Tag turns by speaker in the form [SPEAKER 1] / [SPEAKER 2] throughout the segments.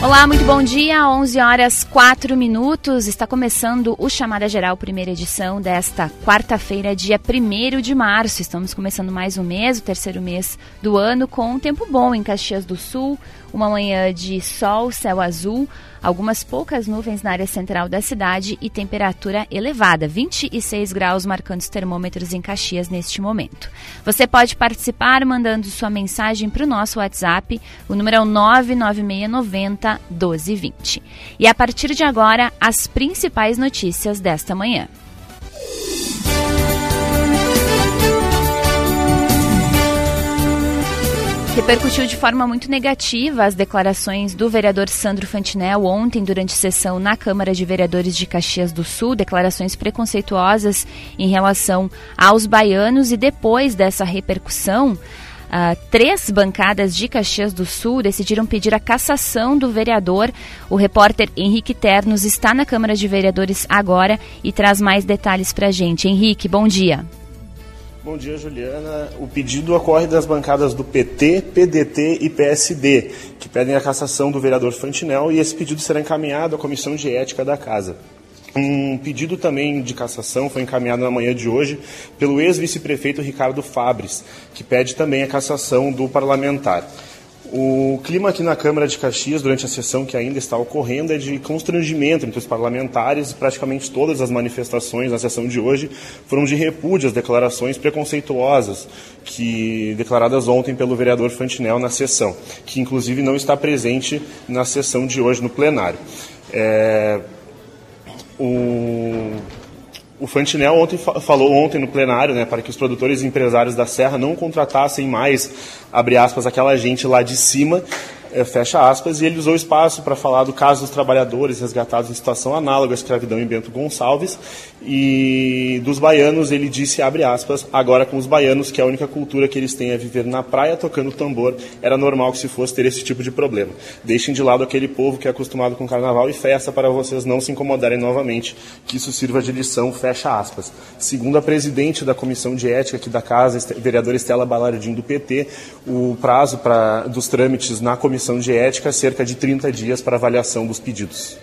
[SPEAKER 1] Olá, muito bom dia. 11 horas 4 minutos. Está começando o Chamada Geral, primeira edição desta quarta-feira, dia 1 de março. Estamos começando mais um mês, o terceiro mês do ano, com um tempo bom em Caxias do Sul. Uma manhã de sol, céu azul, algumas poucas nuvens na área central da cidade e temperatura elevada, 26 graus marcando os termômetros em Caxias neste momento. Você pode participar mandando sua mensagem para o nosso WhatsApp, o número é o 99690 1220. E a partir de agora, as principais notícias desta manhã. Repercutiu de forma muito negativa as declarações do vereador Sandro Fantinel ontem durante sessão na Câmara de Vereadores de Caxias do Sul, declarações preconceituosas em relação aos baianos e depois dessa repercussão, Uh, três bancadas de Caxias do Sul decidiram pedir a cassação do vereador. O repórter Henrique Ternos está na Câmara de Vereadores agora e traz mais detalhes para a gente. Henrique, bom dia.
[SPEAKER 2] Bom dia, Juliana. O pedido ocorre das bancadas do PT, PDT e PSD, que pedem a cassação do vereador Fantinel e esse pedido será encaminhado à Comissão de Ética da Casa. Um pedido também de cassação foi encaminhado na manhã de hoje pelo ex-vice-prefeito Ricardo Fabres, que pede também a cassação do parlamentar. O clima aqui na Câmara de Caxias, durante a sessão que ainda está ocorrendo, é de constrangimento entre os parlamentares. Praticamente todas as manifestações na sessão de hoje foram de repúdio às declarações preconceituosas que declaradas ontem pelo vereador Fantinel na sessão, que inclusive não está presente na sessão de hoje no plenário. É, o o Fantinel ontem falou ontem no plenário, né, para que os produtores e empresários da Serra não contratassem mais, abre aspas, aquela gente lá de cima é, fecha aspas, e ele usou espaço para falar do caso dos trabalhadores resgatados em situação análoga à escravidão em Bento Gonçalves e dos baianos, ele disse, abre aspas, agora com os baianos, que a única cultura que eles têm é viver na praia tocando tambor, era normal que se fosse ter esse tipo de problema. Deixem de lado aquele povo que é acostumado com carnaval e festa para vocês não se incomodarem novamente, que isso sirva de lição, fecha aspas. Segundo a presidente da Comissão de Ética aqui da Casa, vereadora Estela Balardim do PT, o prazo pra, dos trâmites na Comissão comissão de ética cerca de 30 dias para avaliação dos pedidos.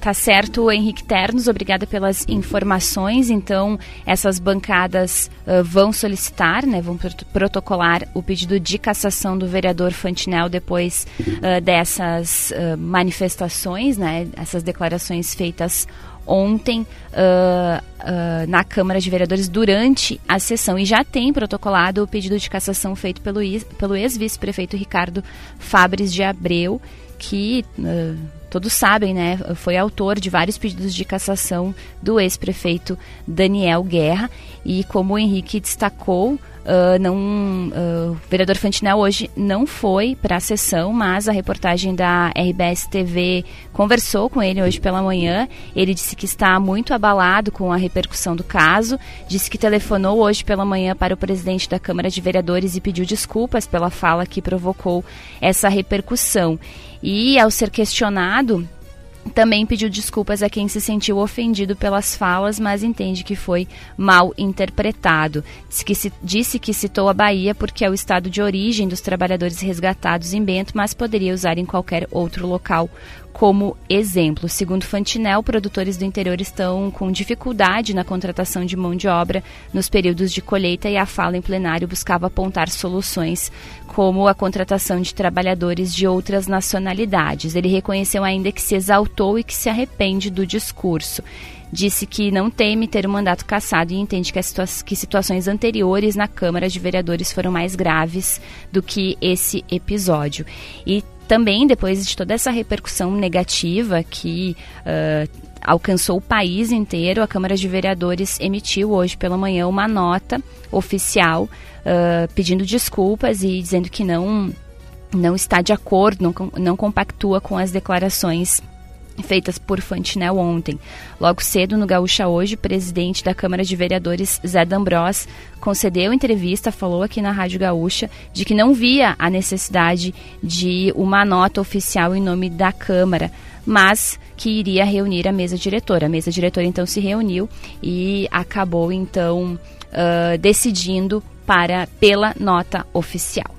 [SPEAKER 1] Tá certo, Henrique Ternos, obrigada pelas informações. Então, essas bancadas uh, vão solicitar, né, vão protocolar o pedido de cassação do vereador Fantinel depois uh, dessas uh, manifestações, né, essas declarações feitas ontem uh, uh, na Câmara de Vereadores durante a sessão. E já tem protocolado o pedido de cassação feito pelo, pelo ex-vice-prefeito Ricardo Fabres de Abreu, que uh, todos sabem, né, foi autor de vários pedidos de cassação do ex-prefeito Daniel Guerra. E como o Henrique destacou, Uh, não, uh, o vereador Fantinel hoje não foi para a sessão, mas a reportagem da RBS TV conversou com ele hoje pela manhã. Ele disse que está muito abalado com a repercussão do caso, disse que telefonou hoje pela manhã para o presidente da Câmara de Vereadores e pediu desculpas pela fala que provocou essa repercussão. E ao ser questionado também pediu desculpas a quem se sentiu ofendido pelas falas, mas entende que foi mal interpretado. Disse que, disse que citou a Bahia porque é o estado de origem dos trabalhadores resgatados em Bento, mas poderia usar em qualquer outro local como exemplo. Segundo Fantinel, produtores do interior estão com dificuldade na contratação de mão de obra nos períodos de colheita e a fala em plenário buscava apontar soluções como a contratação de trabalhadores de outras nacionalidades. Ele reconheceu ainda que se exaltou e que se arrepende do discurso disse que não teme ter o mandato cassado e entende que, situa que, situações anteriores na Câmara de Vereadores foram mais graves do que esse episódio. E também, depois de toda essa repercussão negativa que uh, alcançou o país inteiro. A Câmara de Vereadores emitiu hoje pela manhã uma nota oficial uh, pedindo desculpas e dizendo que não não está de acordo, não, não compactua com as declarações feitas por Fantinel ontem. Logo cedo, no Gaúcha Hoje, o presidente da Câmara de Vereadores, Zé D'Ambros, concedeu entrevista, falou aqui na Rádio Gaúcha, de que não via a necessidade de uma nota oficial em nome da Câmara, mas que iria reunir a mesa diretora. A mesa diretora, então, se reuniu e acabou, então, uh, decidindo para pela nota oficial.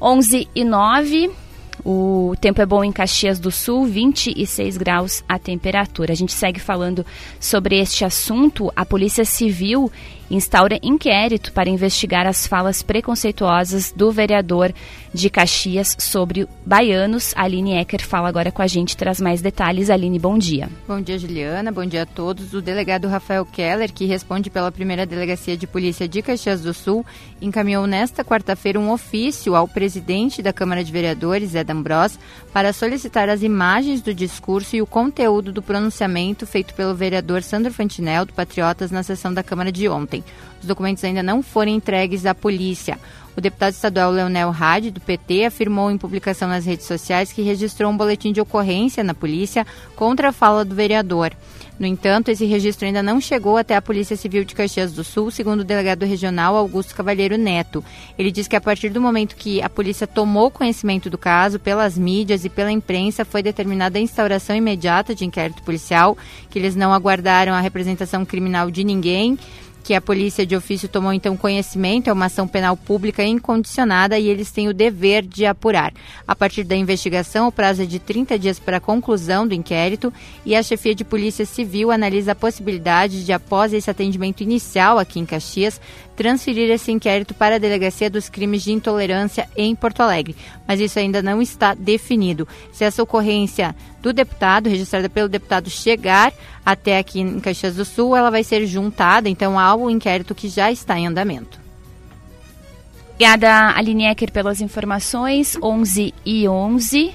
[SPEAKER 1] 11 e 9. O tempo é bom em Caxias do Sul, 26 graus a temperatura. A gente segue falando sobre este assunto. A Polícia Civil instaura inquérito para investigar as falas preconceituosas do vereador de Caxias sobre baianos. Aline Ecker fala agora com a gente, traz mais detalhes. Aline, bom dia.
[SPEAKER 3] Bom dia, Juliana. Bom dia a todos. O delegado Rafael Keller, que responde pela primeira delegacia de polícia de Caxias do Sul, encaminhou nesta quarta-feira um ofício ao presidente da Câmara de Vereadores, Ed Ambrós, para solicitar as imagens do discurso e o conteúdo do pronunciamento feito pelo vereador Sandro Fantinel, do Patriotas, na sessão da Câmara de ontem. Os documentos ainda não foram entregues à polícia. O deputado estadual Leonel Hadi, do PT, afirmou em publicação nas redes sociais que registrou um boletim de ocorrência na polícia contra a fala do vereador. No entanto, esse registro ainda não chegou até a Polícia Civil de Caxias do Sul, segundo o delegado regional Augusto Cavalheiro Neto. Ele diz que a partir do momento que a polícia tomou conhecimento do caso, pelas mídias e pela imprensa, foi determinada a instauração imediata de inquérito policial, que eles não aguardaram a representação criminal de ninguém que a polícia de ofício tomou então conhecimento, é uma ação penal pública incondicionada e eles têm o dever de apurar. A partir da investigação, o prazo é de 30 dias para a conclusão do inquérito e a chefia de polícia civil analisa a possibilidade de, após esse atendimento inicial aqui em Caxias, transferir esse inquérito para a Delegacia dos Crimes de Intolerância em Porto Alegre. Mas isso ainda não está definido. Se essa ocorrência do deputado, registrada pelo deputado, chegar até aqui em Caxias do Sul, ela vai ser juntada, então, ao inquérito que já está em andamento.
[SPEAKER 1] Obrigada, Aline Ecker, pelas informações. 11 e 11.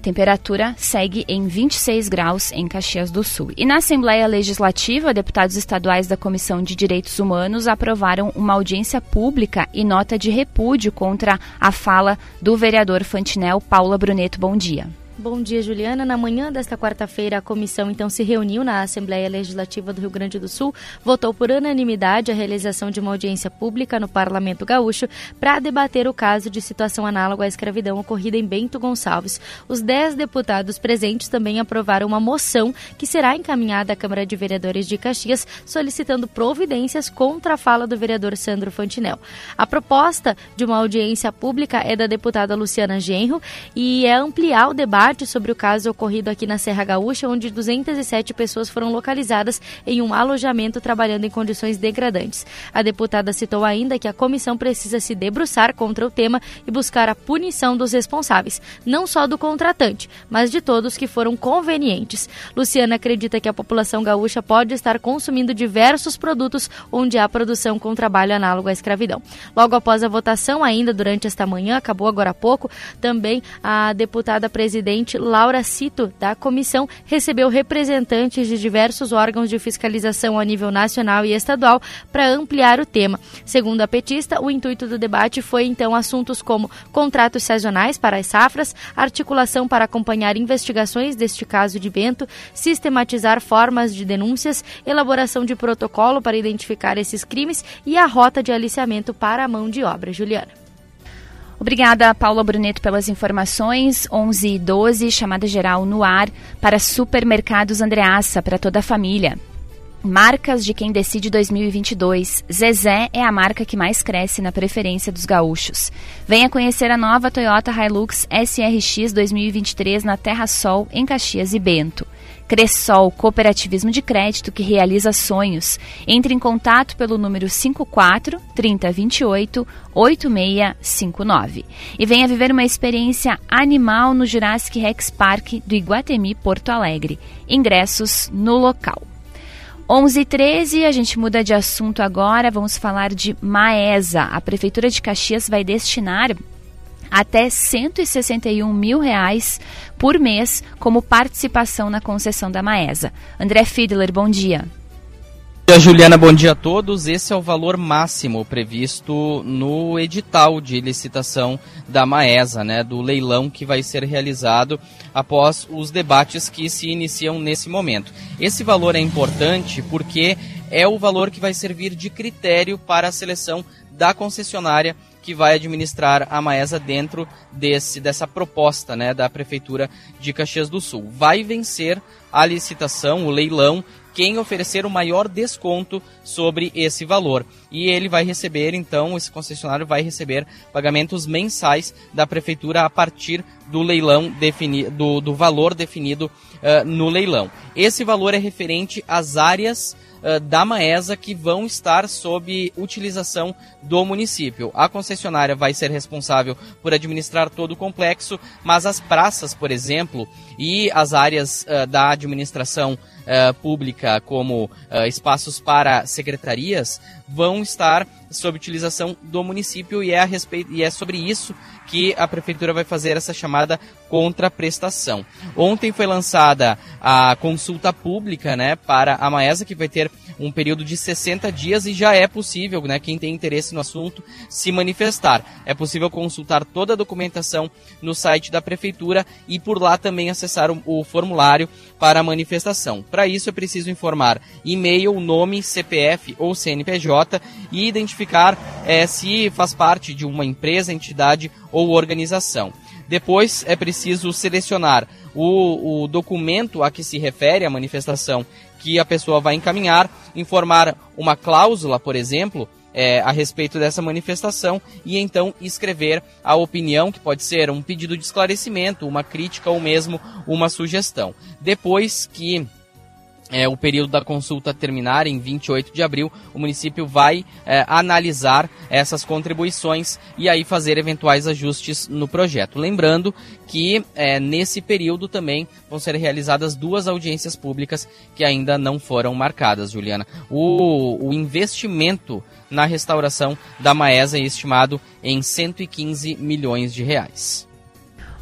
[SPEAKER 1] Temperatura segue em 26 graus em Caxias do Sul. E na Assembleia Legislativa, deputados estaduais da Comissão de Direitos Humanos aprovaram uma audiência pública e nota de repúdio contra a fala do vereador Fantinel Paula Bruneto. Bom dia.
[SPEAKER 4] Bom dia, Juliana. Na manhã desta quarta-feira, a comissão então se reuniu na Assembleia Legislativa do Rio Grande do Sul, votou por unanimidade a realização de uma audiência pública no Parlamento Gaúcho para debater o caso de situação análoga à escravidão ocorrida em Bento Gonçalves. Os dez deputados presentes também aprovaram uma moção que será encaminhada à Câmara de Vereadores de Caxias, solicitando providências contra a fala do vereador Sandro Fantinel. A proposta de uma audiência pública é da deputada Luciana Genro e é ampliar o debate sobre o caso ocorrido aqui na Serra Gaúcha, onde 207 pessoas foram localizadas em um alojamento trabalhando em condições degradantes. A deputada citou ainda que a comissão precisa se debruçar contra o tema e buscar a punição dos responsáveis, não só do contratante, mas de todos que foram convenientes. Luciana acredita que a população gaúcha pode estar consumindo diversos produtos onde há produção com trabalho análogo à escravidão. Logo após a votação, ainda durante esta manhã, acabou agora há pouco, também a deputada presidente presidente Laura Cito, da comissão, recebeu representantes de diversos órgãos de fiscalização a nível nacional e estadual para ampliar o tema. Segundo a petista, o intuito do debate foi então assuntos como contratos sazonais para as safras, articulação para acompanhar investigações deste caso de Bento, sistematizar formas de denúncias, elaboração de protocolo para identificar esses crimes e a rota de aliciamento para a mão de obra. Juliana.
[SPEAKER 1] Obrigada, Paula Bruneto, pelas informações. 11 e 12, chamada geral no ar para Supermercados Andreaça, para toda a família. Marcas de quem decide 2022. Zezé é a marca que mais cresce na preferência dos gaúchos. Venha conhecer a nova Toyota Hilux SRX 2023 na Terra Sol, em Caxias e Bento. Cressol, cooperativismo de crédito que realiza sonhos. Entre em contato pelo número 54 3028 8659 e venha viver uma experiência animal no Jurassic Rex Park do Iguatemi Porto Alegre. Ingressos no local. 11:13 a gente muda de assunto agora, vamos falar de Maesa. A prefeitura de Caxias vai destinar até 161 mil reais por mês como participação na concessão da Maesa. André Fiedler, bom dia.
[SPEAKER 5] Bom dia, Juliana, bom dia a todos. Esse é o valor máximo previsto no edital de licitação da Maesa, né, do leilão que vai ser realizado após os debates que se iniciam nesse momento. Esse valor é importante porque é o valor que vai servir de critério para a seleção da concessionária que vai administrar a Maesa dentro desse, dessa proposta né, da Prefeitura de Caxias do Sul. Vai vencer a licitação, o leilão, quem oferecer o maior desconto sobre esse valor. E ele vai receber, então, esse concessionário vai receber pagamentos mensais da prefeitura a partir do leilão definido, do, do valor definido uh, no leilão. Esse valor é referente às áreas uh, da Maesa que vão estar sob utilização do município. A concessionária vai ser responsável por administrar todo o complexo, mas as praças, por exemplo, e as áreas uh, da administração uh, pública, como espaços para secretarias, vão estar sob utilização do município e é, a respeito, e é sobre isso que a prefeitura vai fazer essa chamada contraprestação. Ontem foi lançada a consulta pública né, para a Maesa, que vai ter um período de 60 dias e já é possível, né, quem tem interesse no assunto, se manifestar. É possível consultar toda a documentação no site da prefeitura e por lá também acessar o, o formulário para a manifestação. Para isso é preciso informar e-mail, nome, CPF ou CNPJ e identificar é, se faz parte de uma empresa, entidade ou organização. Depois é preciso selecionar o, o documento a que se refere a manifestação que a pessoa vai encaminhar, informar uma cláusula, por exemplo, é, a respeito dessa manifestação e então escrever a opinião, que pode ser um pedido de esclarecimento, uma crítica ou mesmo uma sugestão. Depois que é, o período da consulta terminar em 28 de abril, o município vai é, analisar essas contribuições e aí fazer eventuais ajustes no projeto. Lembrando que é, nesse período também vão ser realizadas duas audiências públicas que ainda não foram marcadas, Juliana. O, o investimento na restauração da Maesa é estimado em 115 milhões de reais.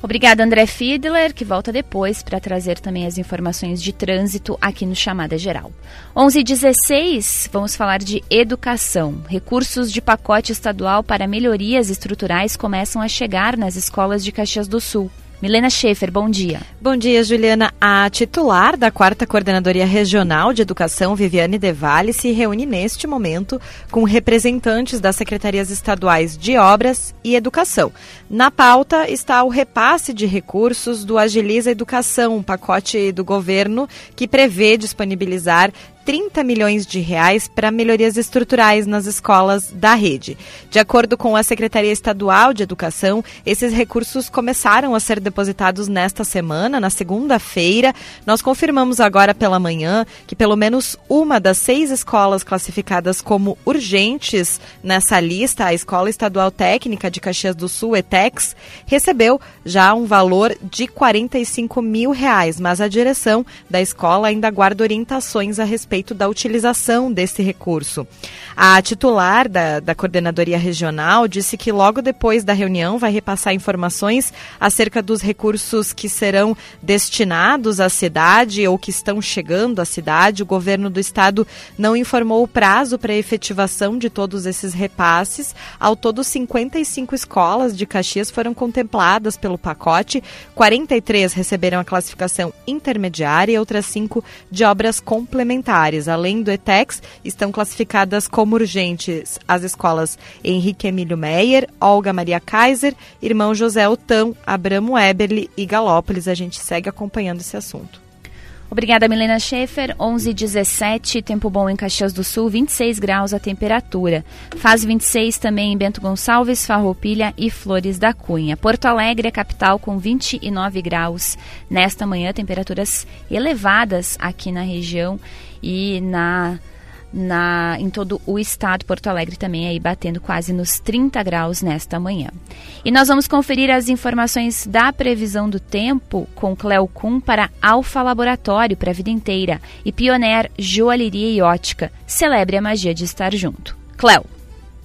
[SPEAKER 1] Obrigada, André Fiedler, que volta depois para trazer também as informações de trânsito aqui no Chamada Geral. 11:16, vamos falar de educação. Recursos de pacote estadual para melhorias estruturais começam a chegar nas escolas de Caxias do Sul. Milena Schaefer, bom dia.
[SPEAKER 6] Bom dia, Juliana. A titular da quarta Coordenadoria Regional de Educação, Viviane Devale, se reúne neste momento com representantes das secretarias estaduais de Obras e Educação. Na pauta está o repasse de recursos do Agiliza Educação, um pacote do governo que prevê disponibilizar 30 milhões de reais para melhorias estruturais nas escolas da rede. De acordo com a Secretaria Estadual de Educação, esses recursos começaram a ser depositados nesta semana, na segunda-feira. Nós confirmamos agora pela manhã que pelo menos uma das seis escolas classificadas como urgentes nessa lista, a Escola Estadual Técnica de Caxias do Sul, ETEX, recebeu já um valor de 45 mil reais, mas a direção da escola ainda guarda orientações a respeito respeito da utilização desse recurso. A titular da, da coordenadoria regional disse que logo depois da reunião vai repassar informações acerca dos recursos que serão destinados à cidade ou que estão chegando à cidade. O governo do estado não informou o prazo para a efetivação de todos esses repasses. Ao todo, 55 escolas de Caxias foram contempladas pelo pacote, 43 receberam a classificação intermediária e outras cinco de obras complementares áreas. Além do ETEX, estão classificadas como urgentes as escolas Henrique Emílio Meyer, Olga Maria Kaiser, Irmão José Otão, Abramo Eberle e Galópolis. A gente segue acompanhando esse assunto.
[SPEAKER 1] Obrigada, Milena Schaefer. 11:17, tempo bom em Caxias do Sul, 26 graus a temperatura. Faz 26 também em Bento Gonçalves, Farroupilha e Flores da Cunha. Porto Alegre é capital com 29 graus. Nesta manhã, temperaturas elevadas aqui na região e na na, em todo o estado, Porto Alegre também aí batendo quase nos 30 graus nesta manhã. E nós vamos conferir as informações da previsão do tempo com Cleo Kuhn para Alfa Laboratório para a vida inteira e Pioneer Joalheria e Ótica. Celebre a magia de estar junto. Cleo.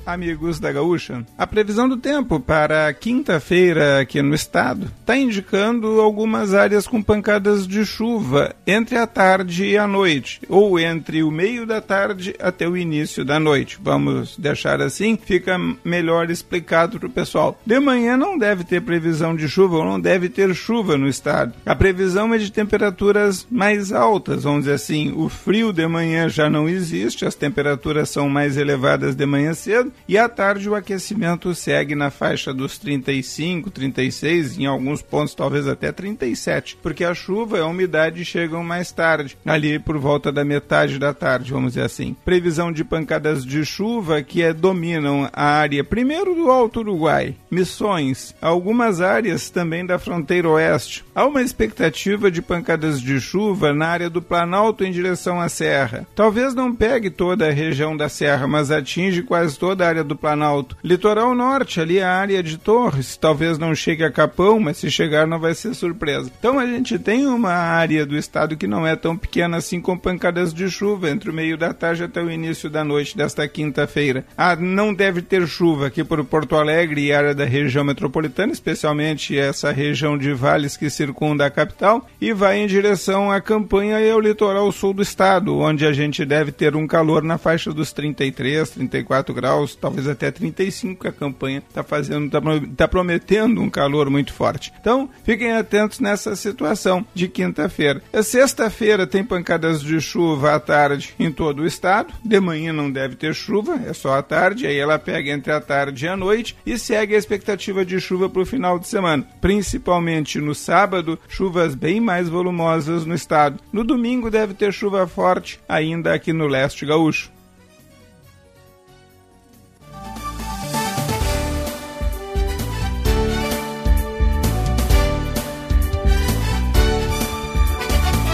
[SPEAKER 7] Amigos da Gaúcha. A previsão do tempo para quinta-feira aqui no estado está indicando algumas áreas com pancadas de chuva entre a tarde e a noite, ou entre o meio da tarde até o início da noite. Vamos deixar assim, fica melhor explicado para o pessoal. De manhã não deve ter previsão de chuva, ou não deve ter chuva no estado. A previsão é de temperaturas mais altas, vamos dizer assim. O frio de manhã já não existe, as temperaturas são mais elevadas de manhã cedo e à tarde o aquecimento segue na faixa dos 35, 36, em alguns pontos talvez até 37, porque a chuva e a umidade chegam mais tarde, ali por volta da metade da tarde, vamos dizer assim. Previsão de pancadas de chuva que é, dominam a área primeiro do Alto Uruguai, Missões, algumas áreas também da fronteira oeste. Há uma expectativa de pancadas de chuva na área do Planalto em direção à Serra. Talvez não pegue toda a região da Serra, mas atinge quase toda a área do Planalto. Litoral Norte, ali a área de Torres, talvez não chegue a Capão, mas se chegar não vai ser surpresa. Então a gente tem uma área do estado que não é tão pequena assim com pancadas de chuva entre o meio da tarde até o início da noite desta quinta-feira. Ah, não deve ter chuva aqui por Porto Alegre e área da região metropolitana, especialmente essa região de vales que circunda a capital, e vai em direção à campanha e ao litoral sul do estado, onde a gente deve ter um calor na faixa dos 33, 34 graus, talvez até 35, que a campanha está fazendo, está tá prometendo um calor muito forte. Então, fiquem atentos nessa situação de quinta-feira. Sexta-feira tem pancadas de chuva à tarde em todo o estado. De manhã não deve ter chuva, é só à tarde. Aí ela pega entre a tarde e a noite e segue a expectativa de chuva para o final de semana. Principalmente no sábado, chuvas bem mais volumosas no estado. No domingo deve ter chuva forte ainda aqui no leste gaúcho.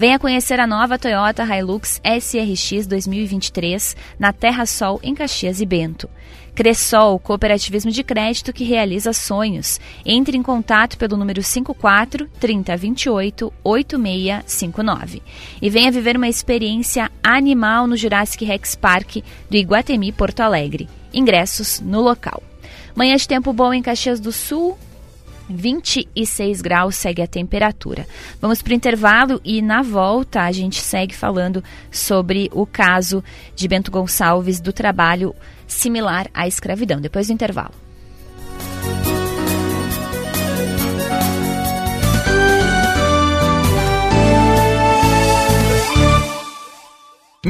[SPEAKER 1] Venha conhecer a nova Toyota Hilux SRX 2023 na Terra Sol, em Caxias e Bento. Cressol, cooperativismo de crédito que realiza sonhos. Entre em contato pelo número 54 3028 8659. E venha viver uma experiência animal no Jurassic Rex Park do Iguatemi Porto Alegre. Ingressos no local. Manhã de tempo bom em Caxias do Sul, 26 graus segue a temperatura. Vamos para o intervalo e na volta a gente segue falando sobre o caso de Bento Gonçalves do trabalho similar à escravidão. Depois do intervalo.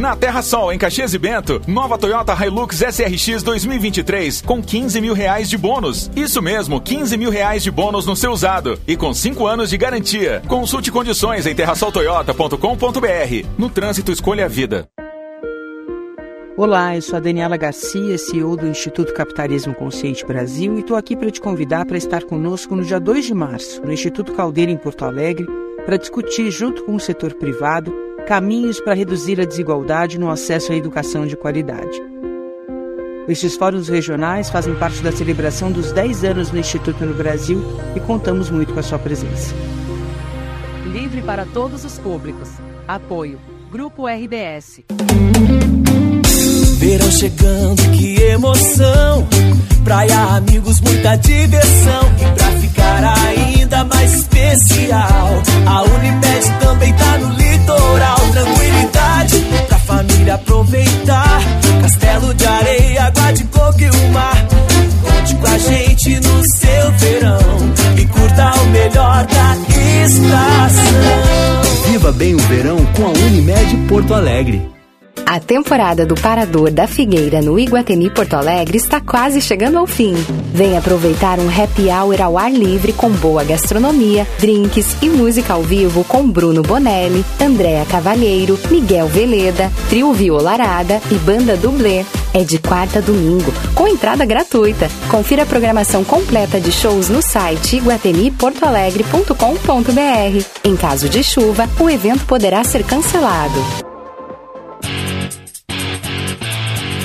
[SPEAKER 8] Na Terra Sol, em Caxias e Bento, nova Toyota Hilux SRX 2023 com 15 mil reais de bônus. Isso mesmo, 15 mil reais de bônus no seu usado e com 5 anos de garantia. Consulte condições em terrasoltoyota.com.br. No trânsito, escolha a vida.
[SPEAKER 9] Olá, eu sou a Daniela Garcia, CEO do Instituto Capitalismo Consciente Brasil e estou aqui para te convidar para estar conosco no dia 2 de março, no Instituto Caldeira, em Porto Alegre, para discutir, junto com o setor privado, caminhos para reduzir a desigualdade no acesso à educação de qualidade. Estes fóruns regionais fazem parte da celebração dos 10 anos do Instituto no Brasil e contamos muito com a sua presença.
[SPEAKER 10] Livre para todos os públicos. Apoio. Grupo RBS.
[SPEAKER 11] Verão chegando, que emoção! Praia, amigos, muita diversão. E pra ficar ainda mais especial, a Unimed também tá no litoral. Tranquilidade pra família aproveitar. Castelo de areia, água de coco e o mar. Conte com a gente no seu verão e curta o melhor da estação.
[SPEAKER 12] Viva bem o verão com a Unimed Porto Alegre.
[SPEAKER 13] A temporada do Parador da Figueira no Iguatemi Porto Alegre está quase chegando ao fim. Venha aproveitar um happy hour ao ar livre com boa gastronomia, drinks e música ao vivo com Bruno Bonelli, Andréa Cavalheiro, Miguel Veleda, Trio Violarada e Banda Dublê. é de quarta a domingo, com entrada gratuita. Confira a programação completa de shows no site iguatemiportoalegre.com.br. Em caso de chuva, o evento poderá ser cancelado.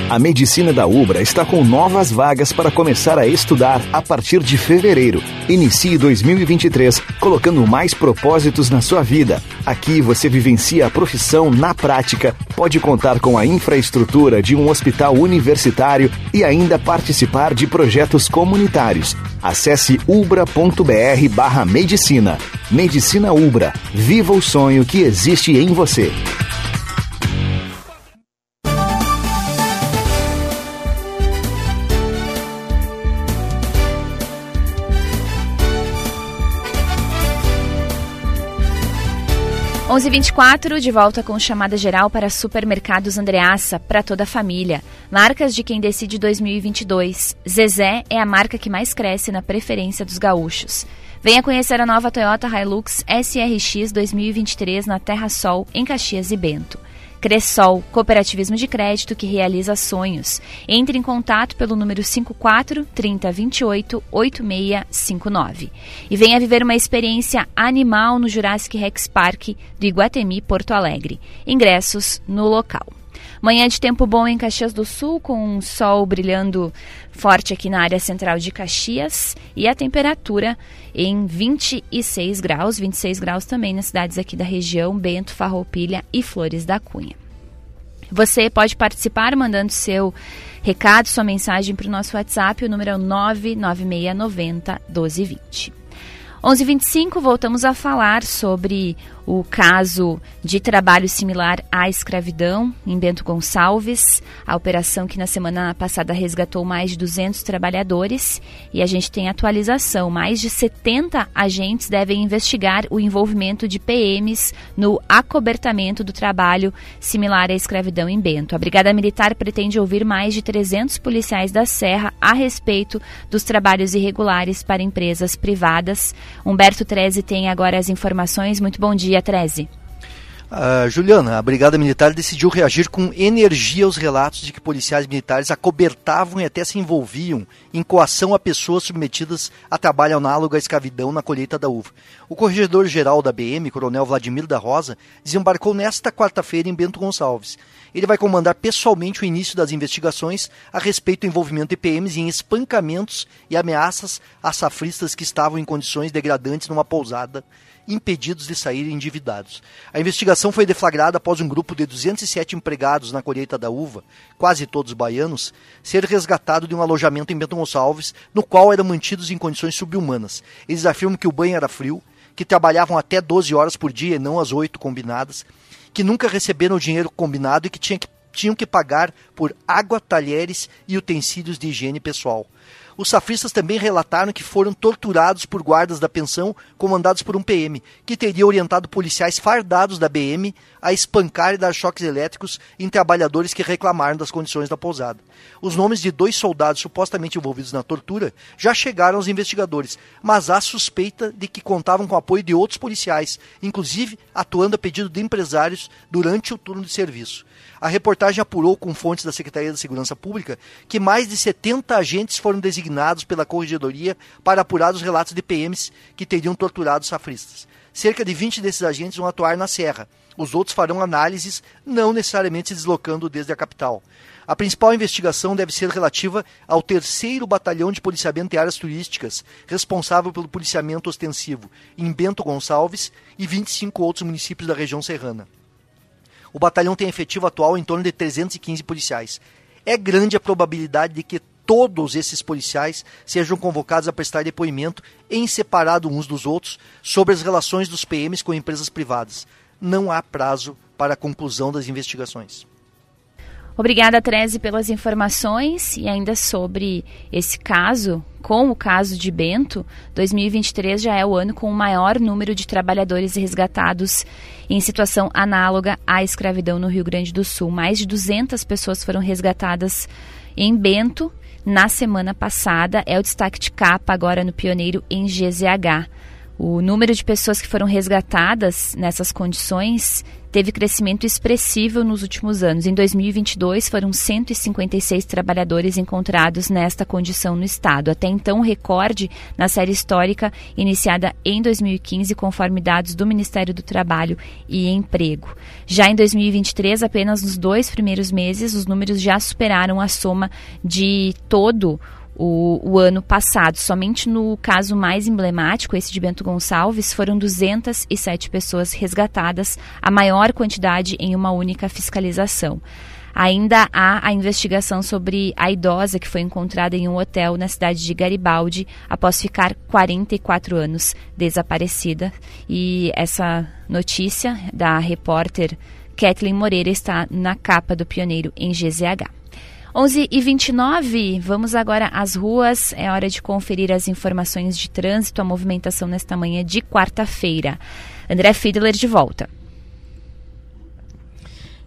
[SPEAKER 14] A medicina da Ubra está com novas vagas para começar a estudar a partir de fevereiro. Inicie 2023 colocando mais propósitos na sua vida. Aqui você vivencia a profissão na prática, pode contar com a infraestrutura de um hospital universitário e ainda participar de projetos comunitários. Acesse ubra.br/medicina. Medicina Ubra. Viva o sonho que existe em você.
[SPEAKER 1] 11:24 de volta com chamada geral para Supermercados Andreaça para toda a família. Marcas de quem decide 2022. Zezé é a marca que mais cresce na preferência dos gaúchos. Venha conhecer a nova Toyota Hilux SRX 2023 na Terra Sol, em Caxias e Bento. Cressol, cooperativismo de crédito que realiza sonhos. Entre em contato pelo número 54 3028 8659 e venha viver uma experiência animal no Jurassic Rex Park do Iguatemi, Porto Alegre. Ingressos no local. Manhã de tempo bom em Caxias do Sul, com um sol brilhando forte aqui na área central de Caxias e a temperatura em 26 graus, 26 graus também nas cidades aqui da região, Bento, Farroupilha e Flores da Cunha. Você pode participar mandando seu recado, sua mensagem para o nosso WhatsApp, o número é 99690 1220. 11:25 voltamos a falar sobre o caso de trabalho similar à escravidão em Bento Gonçalves, a operação que na semana passada resgatou mais de 200 trabalhadores e a gente tem atualização, mais de 70 agentes devem investigar o envolvimento de PMs no acobertamento do trabalho similar à escravidão em Bento. A Brigada Militar pretende ouvir mais de 300 policiais da Serra a respeito dos trabalhos irregulares para empresas privadas. Humberto Treze tem agora as informações. Muito bom dia dia, 13.
[SPEAKER 15] Uh, Juliana, a Brigada Militar decidiu reagir com energia aos relatos de que policiais militares acobertavam e até se envolviam em coação a pessoas submetidas a trabalho análogo à escravidão na colheita da uva. O corregedor-geral da BM, Coronel Vladimir da Rosa, desembarcou nesta quarta-feira em Bento Gonçalves. Ele vai comandar pessoalmente o início das investigações a respeito do envolvimento de PMs em espancamentos e ameaças a safristas que estavam em condições degradantes numa pousada impedidos de sair endividados. A investigação foi deflagrada após um grupo de 207 empregados na colheita da uva, quase todos baianos, ser resgatado de um alojamento em Bento Gonçalves, no qual eram mantidos em condições subhumanas. Eles afirmam que o banho era frio, que trabalhavam até 12 horas por dia e não as 8 combinadas, que nunca receberam o dinheiro combinado e que, tinha que tinham que pagar por água, talheres e utensílios de higiene pessoal. Os safristas também relataram que foram torturados por guardas da pensão comandados por um PM, que teria orientado policiais fardados da BM a espancar e dar choques elétricos em trabalhadores que reclamaram das condições da pousada. Os nomes de dois soldados supostamente envolvidos na tortura já chegaram aos investigadores, mas há suspeita de que contavam com o apoio de outros policiais, inclusive atuando a pedido de empresários durante o turno de serviço. A reportagem apurou com fontes da Secretaria da Segurança Pública que mais de 70 agentes foram designados pela Corregedoria para apurar os relatos de PMs que teriam torturado safristas. Cerca de 20 desses agentes vão atuar na Serra. Os outros farão análises, não necessariamente se deslocando desde a capital. A principal investigação deve ser relativa ao terceiro batalhão de policiamento de áreas turísticas, responsável pelo policiamento ostensivo em Bento Gonçalves e 25 outros municípios da região serrana. O batalhão tem efetivo atual em torno de 315 policiais. É grande a probabilidade de que todos esses policiais sejam convocados a prestar depoimento em separado uns dos outros sobre as relações dos PMs com empresas privadas. Não há prazo para a conclusão das investigações.
[SPEAKER 1] Obrigada, Treze, pelas informações e ainda sobre esse caso, com o caso de Bento, 2023 já é o ano com o maior número de trabalhadores resgatados em situação análoga à escravidão no Rio Grande do Sul. Mais de 200 pessoas foram resgatadas em Bento na semana passada. É o destaque de capa agora no Pioneiro em GZH. O número de pessoas que foram resgatadas nessas condições teve crescimento expressivo nos últimos anos. Em 2022, foram 156 trabalhadores encontrados nesta condição no estado. Até então, recorde na série histórica iniciada em 2015, conforme dados do Ministério do Trabalho e Emprego. Já em 2023, apenas nos dois primeiros meses, os números já superaram a soma de todo o, o, ano passado. Somente no caso mais emblemático, esse de Bento Gonçalves, foram 207 pessoas resgatadas, a maior quantidade em uma única fiscalização. Ainda há a investigação sobre a idosa que foi encontrada em um hotel na cidade de Garibaldi após ficar 44 anos desaparecida. E essa notícia da repórter Kathleen Moreira está na capa do Pioneiro em GZH. 11 e 29 vamos agora às ruas. É hora de conferir as informações de trânsito, a movimentação nesta manhã de quarta-feira. André Fiedler de volta.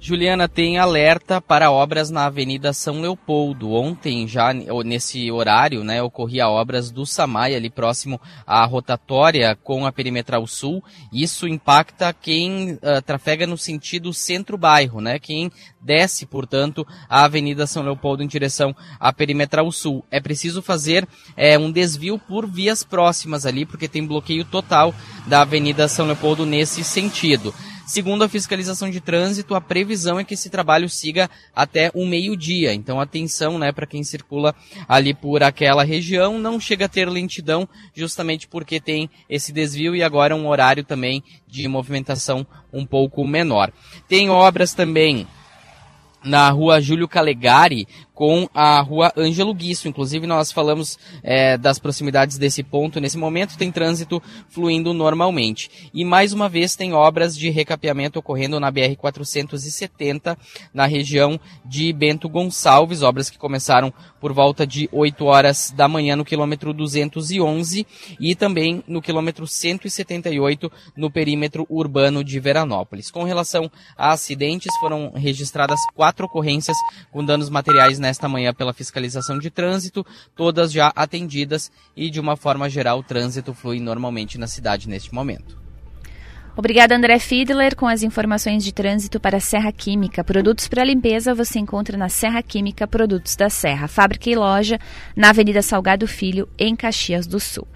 [SPEAKER 5] Juliana tem alerta para obras na Avenida São Leopoldo. Ontem, já nesse horário, né, ocorria obras do Samai, ali próximo à rotatória com a Perimetral Sul. Isso impacta quem uh, trafega no sentido centro-bairro, né? Quem desce, portanto, a Avenida São Leopoldo em direção à Perimetral Sul. É preciso fazer é, um desvio por vias próximas ali, porque tem bloqueio total da Avenida São Leopoldo nesse sentido. Segundo a fiscalização de trânsito, a previsão é que esse trabalho siga até o meio-dia. Então, atenção, né, para quem circula ali por aquela região, não chega a ter lentidão, justamente porque tem esse desvio e agora um horário também de movimentação um pouco menor. Tem obras também na rua Júlio Calegari, com a rua Ângelo Guiço. Inclusive, nós falamos é, das proximidades desse ponto. Nesse momento, tem trânsito fluindo normalmente. E mais uma vez, tem obras de recapeamento ocorrendo na BR-470, na região de Bento Gonçalves. Obras que começaram por volta de 8 horas da manhã no quilômetro 211 e também no quilômetro 178 no perímetro urbano de Veranópolis. Com relação a acidentes, foram registradas quatro ocorrências com danos materiais nesta manhã pela fiscalização de trânsito, todas já atendidas e, de uma forma geral, o trânsito flui normalmente na cidade neste momento.
[SPEAKER 1] Obrigada, André Fiedler, com as informações de trânsito para Serra Química. Produtos para limpeza você encontra na Serra Química Produtos da Serra, fábrica e loja na Avenida Salgado Filho, em Caxias do Sul.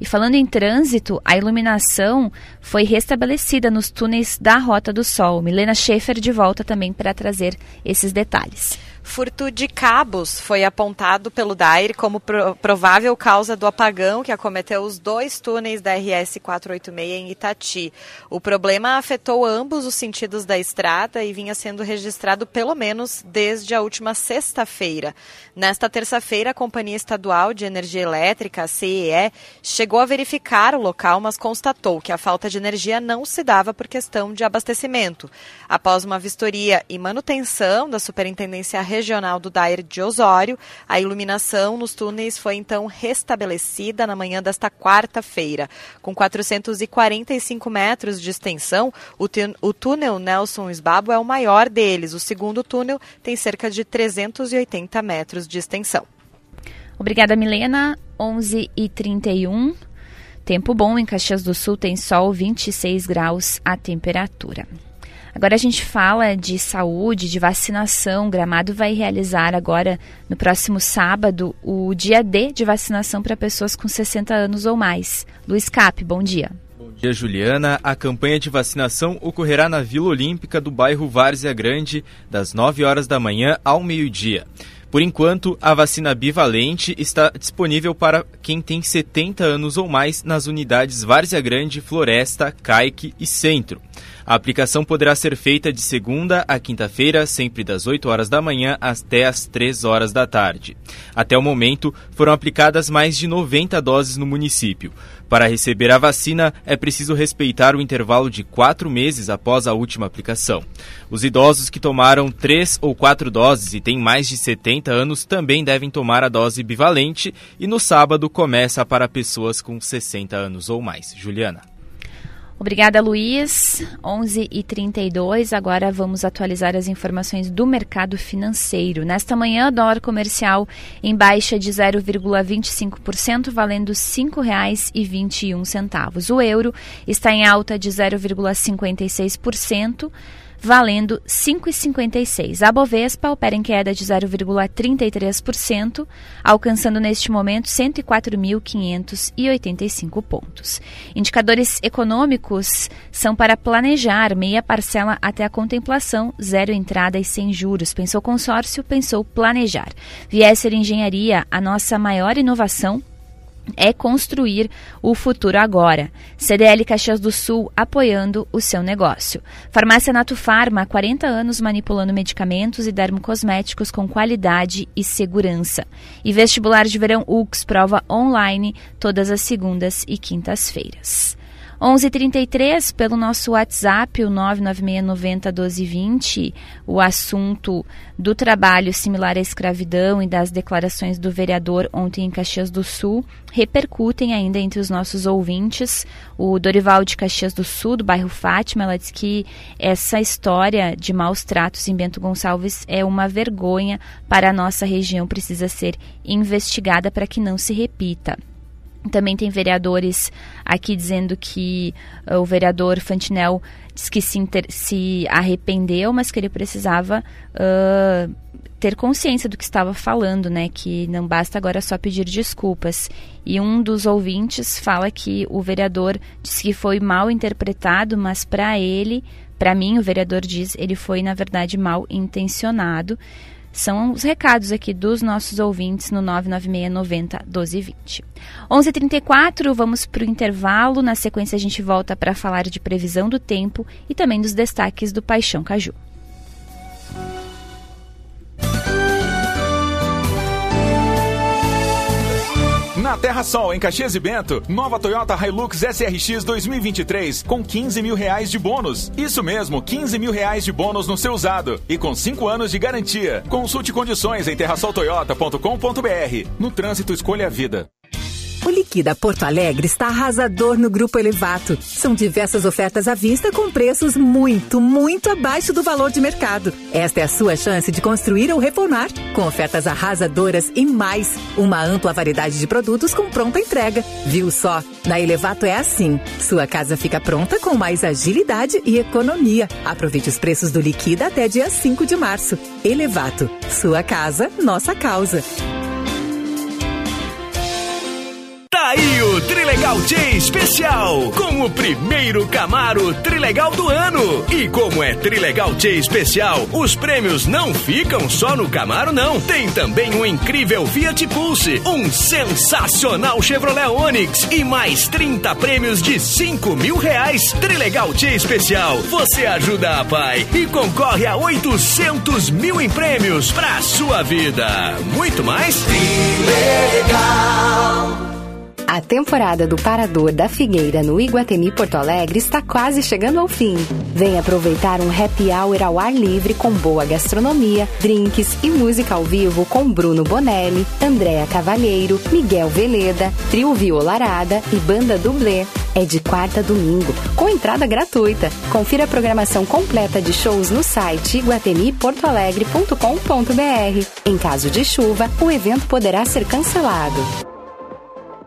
[SPEAKER 1] E falando em trânsito, a iluminação foi restabelecida nos túneis da Rota do Sol. Milena Schaefer de volta também para trazer esses detalhes.
[SPEAKER 6] Furto de cabos foi apontado pelo DAIR como pro provável causa do apagão que acometeu os dois túneis da RS 486 em Itati. O problema afetou ambos os sentidos da estrada e vinha sendo registrado pelo menos desde a última sexta-feira. Nesta terça-feira, a Companhia Estadual de Energia Elétrica, CEE, chegou a verificar o local, mas constatou que a falta de energia não se dava por questão de abastecimento. Após uma vistoria e manutenção da Superintendência Regional do Dair de Osório, a iluminação nos túneis foi então restabelecida na manhã desta quarta-feira. Com 445 metros de extensão, o túnel Nelson Esbabo é o maior deles. O segundo túnel tem cerca de 380 metros de extensão.
[SPEAKER 1] Obrigada, Milena. 11 e 31 Tempo bom em Caxias do Sul, tem sol, 26 graus a temperatura. Agora a gente fala de saúde, de vacinação. O Gramado vai realizar agora, no próximo sábado, o dia D de vacinação para pessoas com 60 anos ou mais. Luiz Cap, bom dia.
[SPEAKER 16] Bom dia, Juliana. A campanha de vacinação ocorrerá na Vila Olímpica do bairro Várzea Grande, das 9 horas da manhã ao meio-dia. Por enquanto, a vacina bivalente está disponível para quem tem 70 anos ou mais nas unidades Várzea Grande, Floresta, Caique e Centro. A aplicação poderá ser feita de segunda a quinta-feira, sempre das 8 horas da manhã até as 3 horas da tarde. Até o momento, foram aplicadas mais de 90 doses no município. Para receber a vacina, é preciso respeitar o intervalo de quatro meses após a última aplicação. Os idosos que tomaram três ou quatro doses e têm mais de 70 anos também devem tomar a dose bivalente e no sábado começa para pessoas com 60 anos ou mais. Juliana.
[SPEAKER 1] Obrigada, Luiz. 11h32. Agora vamos atualizar as informações do mercado financeiro. Nesta manhã, dólar comercial em baixa de 0,25%, valendo R$ 5,21. O euro está em alta de 0,56% valendo 5,56. A Bovespa opera em queda de 0,33%, alcançando neste momento 104.585 pontos. Indicadores econômicos são para planejar meia parcela até a contemplação, zero entrada e sem juros. Pensou consórcio, pensou planejar. Viesser Engenharia, a nossa maior inovação é construir o futuro agora. CDL Caxias do Sul apoiando o seu negócio. Farmácia Nato Farma, há 40 anos manipulando medicamentos e dermocosméticos com qualidade e segurança. E vestibular de verão UX, prova online todas as segundas e quintas-feiras. 11:33 pelo nosso WhatsApp, o 996901220, o assunto do trabalho similar à escravidão e das declarações do vereador ontem em Caxias do Sul repercutem ainda entre os nossos ouvintes. O Dorival de Caxias do Sul, do bairro Fátima, ela diz que essa história de maus tratos em Bento Gonçalves é uma vergonha para a nossa região, precisa ser investigada para que não se repita. Também tem vereadores aqui dizendo que uh, o vereador Fantinel diz que se, inter, se, arrependeu, mas que ele precisava uh, ter consciência do que estava falando, né? Que não basta agora só pedir desculpas. E um dos ouvintes fala que o vereador disse que foi mal interpretado, mas para ele, para mim, o vereador diz, ele foi na verdade mal intencionado. São os recados aqui dos nossos ouvintes no 996 90 1220. 11:34 vamos para o intervalo. Na sequência, a gente volta para falar de previsão do tempo e também dos destaques do Paixão Caju.
[SPEAKER 8] Na Terra Sol, em Caxias e Bento, nova Toyota Hilux SRX 2023 com 15 mil reais de bônus. Isso mesmo, 15 mil reais de bônus no seu usado e com 5 anos de garantia. Consulte condições em terrasoltoyota.com.br. No trânsito, escolha a vida.
[SPEAKER 17] O Liquida Porto Alegre está arrasador no Grupo Elevato. São diversas ofertas à vista com preços muito, muito abaixo do valor de mercado. Esta é a sua chance de construir ou reformar, com ofertas arrasadoras e mais. Uma ampla variedade de produtos com pronta entrega. Viu só? Na Elevato é assim. Sua casa fica pronta com mais agilidade e economia. Aproveite os preços do Liquida até dia 5 de março. Elevato. Sua casa, nossa causa.
[SPEAKER 18] Aí o Trilegal T Especial, com o primeiro Camaro Trilegal do ano. E como é Trilegal T Especial, os prêmios não ficam só no Camaro, não. Tem também um incrível Fiat Pulse, um sensacional Chevrolet Onix e mais 30 prêmios de 5 mil reais. Trilegal T Especial, você ajuda a pai e concorre a 800 mil em prêmios pra sua vida. Muito mais?
[SPEAKER 13] Trilegal. A temporada do Parador da Figueira no Iguatemi Porto Alegre está quase chegando ao fim. Vem aproveitar um happy hour ao ar livre com boa gastronomia, drinks e música ao vivo com Bruno Bonelli, Andréa Cavalheiro, Miguel Veleda, Trio Violarada e Banda Dublê. É de quarta a domingo, com entrada gratuita. Confira a programação completa de shows no site iguatemiportoalegre.com.br. Em caso de chuva, o evento poderá ser cancelado.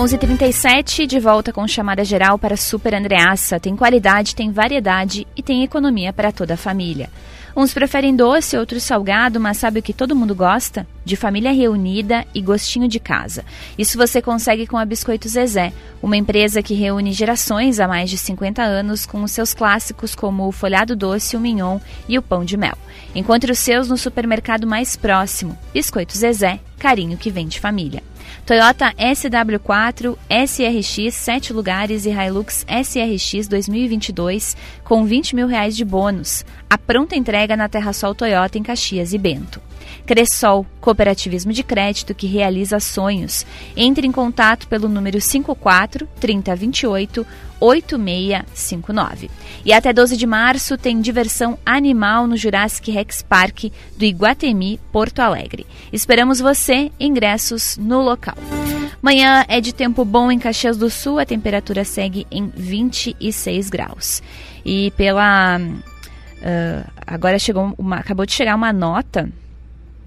[SPEAKER 1] 11:37 de volta com chamada geral para Super Andreaça. Tem qualidade, tem variedade e tem economia para toda a família. Uns preferem doce, outros salgado, mas sabe o que todo mundo gosta? De família reunida e gostinho de casa. Isso você consegue com a Biscoito Zezé, uma empresa que reúne gerações há mais de 50 anos com os seus clássicos como o folhado doce, o mignon e o pão de mel. Encontre os seus no supermercado mais próximo. Biscoito Zezé, carinho que vem de família. Toyota SW4, SRX 7 lugares e Hilux SRX 2022 com 20 mil reais de bônus. A pronta entrega na Terra Sol Toyota em Caxias e Bento. Cressol, cooperativismo de crédito que realiza sonhos. Entre em contato pelo número 54 3028 8659. E até 12 de março tem diversão animal no Jurassic Rex Park do Iguatemi, Porto Alegre. Esperamos você, ingressos no local. Manhã é de tempo bom em Caxias do Sul, a temperatura segue em 26 graus. E pela. Uh, agora chegou uma, acabou de chegar uma nota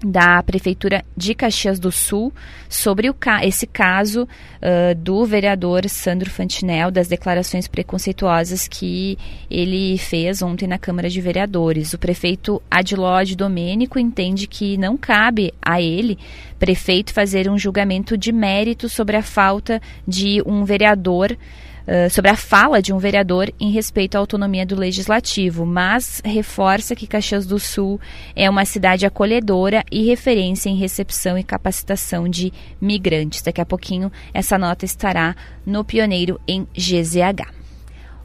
[SPEAKER 1] da Prefeitura de Caxias do Sul sobre o, esse caso uh, do vereador Sandro Fantinel, das declarações preconceituosas que ele fez ontem na Câmara de Vereadores. O prefeito Adilode Domênico entende que não cabe a ele, prefeito, fazer um julgamento de mérito sobre a falta de um vereador sobre a fala de um vereador em respeito à autonomia do legislativo, mas reforça que Caxias do Sul é uma cidade acolhedora e referência em recepção e capacitação de migrantes. Daqui a pouquinho essa nota estará no Pioneiro em GZH.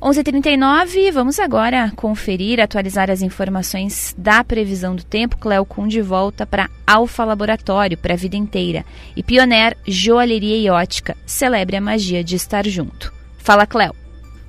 [SPEAKER 1] 11:39. Vamos agora conferir, atualizar as informações da previsão do tempo. Cleo Kuhn de volta para Alfa Laboratório para a vida inteira e Pioneer Joalheria e Ótica. Celebre a magia de estar junto. Fala, Cléo.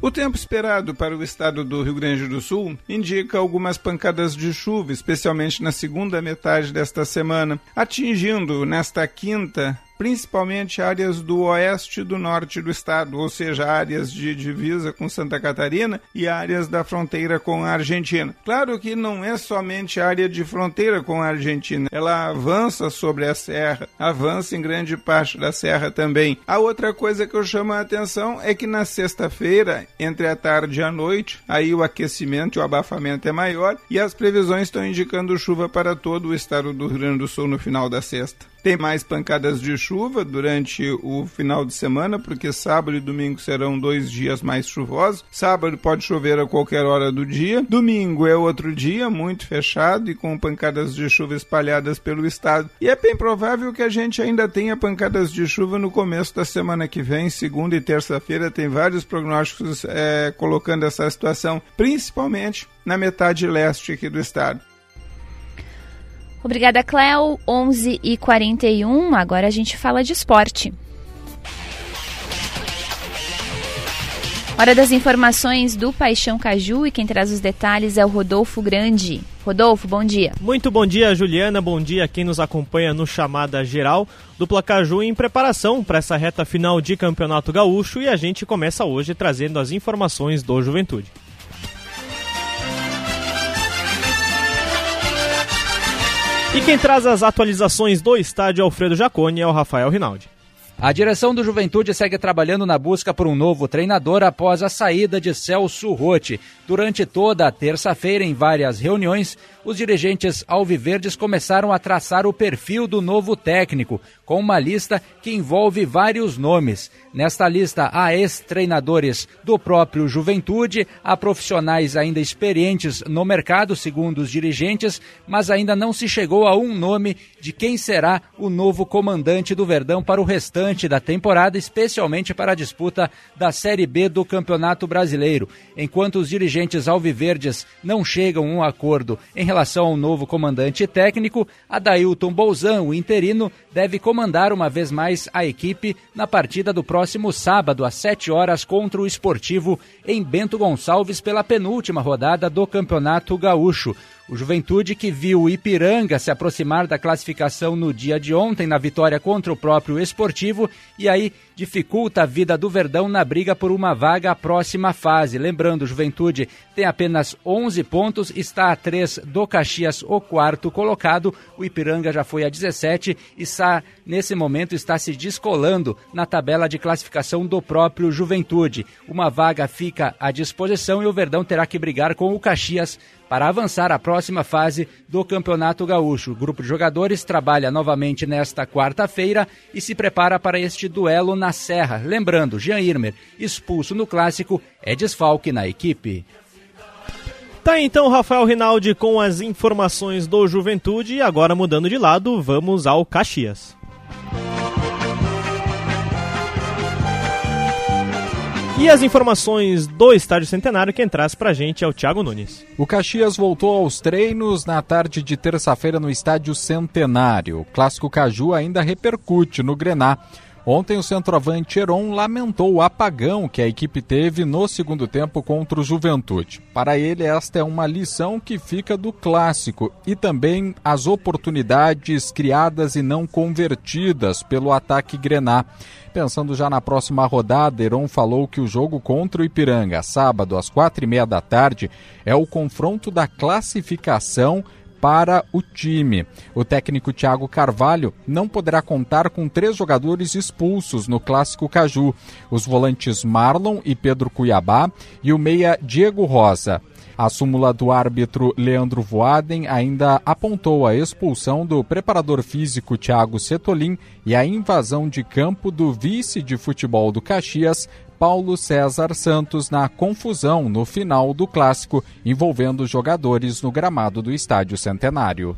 [SPEAKER 7] O tempo esperado para o estado do Rio Grande do Sul indica algumas pancadas de chuva, especialmente na segunda metade desta semana, atingindo nesta quinta principalmente áreas do oeste e do norte do estado, ou seja, áreas de divisa com Santa Catarina e áreas da fronteira com a Argentina. Claro que não é somente área de fronteira com a Argentina, ela avança sobre a serra, avança em grande parte da serra também. A outra coisa que eu chamo a atenção é que na sexta-feira, entre a tarde e a noite, aí o aquecimento e o abafamento é maior e as previsões estão indicando chuva para todo o estado do Rio Grande do Sul no final da sexta. Tem mais pancadas de chuva durante o final de semana, porque sábado e domingo serão dois dias mais chuvosos. Sábado pode chover a qualquer hora do dia. Domingo é outro dia muito fechado e com pancadas de chuva espalhadas pelo estado. E é bem provável que a gente ainda tenha pancadas de chuva no começo da semana que vem, segunda e terça-feira. Tem vários prognósticos é, colocando essa situação, principalmente na metade leste aqui do estado.
[SPEAKER 1] Obrigada, Cléo. 11 e 41 agora a gente fala de esporte. Hora das informações do Paixão Caju e quem traz os detalhes é o Rodolfo Grande. Rodolfo, bom dia.
[SPEAKER 19] Muito bom dia, Juliana. Bom dia a quem nos acompanha no Chamada Geral do Placaju em preparação para essa reta final de Campeonato Gaúcho e a gente começa hoje trazendo as informações do Juventude. E quem traz as atualizações do estádio Alfredo Jaconi é o Rafael Rinaldi.
[SPEAKER 20] A direção do Juventude segue trabalhando na busca por um novo treinador após a saída de Celso Rotti. Durante toda a terça-feira, em várias reuniões, os dirigentes alviverdes começaram a traçar o perfil do novo técnico, com uma lista que envolve vários nomes. Nesta lista há ex-treinadores do próprio Juventude, há profissionais ainda experientes no mercado, segundo os dirigentes, mas ainda não se chegou a um nome de quem será o novo comandante do Verdão para o restante da temporada, especialmente para a disputa da Série B do Campeonato Brasileiro. Enquanto os dirigentes alviverdes não chegam a um acordo em relação ao novo comandante técnico, Adailton Bolzan, o interino, deve comandar uma vez mais a equipe na partida do próximo sábado, às 7 horas, contra o Esportivo em Bento Gonçalves pela penúltima rodada do Campeonato Gaúcho. O Juventude que viu o Ipiranga se aproximar da classificação no dia de ontem na vitória contra o próprio Esportivo e aí dificulta a vida do Verdão na briga por uma vaga à próxima fase. Lembrando, Juventude tem apenas 11 pontos, está a 3 do Caxias, o quarto colocado. O Ipiranga já foi a 17 e está, nesse momento está se descolando na tabela de classificação do próprio Juventude. Uma vaga fica à disposição e o Verdão terá que brigar com o Caxias para avançar à próxima fase do Campeonato Gaúcho. O grupo de jogadores trabalha novamente nesta quarta-feira e se prepara para este duelo na Serra. Lembrando, Jean Irmer, expulso no clássico, é desfalque na equipe.
[SPEAKER 19] Tá então Rafael Rinaldi com as informações do Juventude e agora mudando de lado, vamos ao Caxias. E as informações do Estádio Centenário, quem traz pra gente é o Thiago Nunes.
[SPEAKER 21] O Caxias voltou aos treinos na tarde de terça-feira no Estádio Centenário. O clássico Caju ainda repercute no Grená. Ontem o centroavante Heron lamentou o apagão que a equipe teve no segundo tempo contra o Juventude. Para ele, esta é uma lição que fica do clássico e também as oportunidades criadas e não convertidas pelo ataque Grená. Pensando já na próxima rodada, Heron falou que o jogo contra o Ipiranga, sábado às quatro e meia da tarde, é o confronto da classificação para o time. O técnico Thiago Carvalho não poderá contar com três jogadores expulsos no clássico Caju: os volantes Marlon e Pedro Cuiabá e o meia Diego Rosa. A súmula do árbitro Leandro Voaden ainda apontou a expulsão do preparador físico Thiago Setolin e a invasão de campo do vice de futebol do Caxias, Paulo César Santos na confusão no final do clássico envolvendo jogadores no gramado do Estádio Centenário.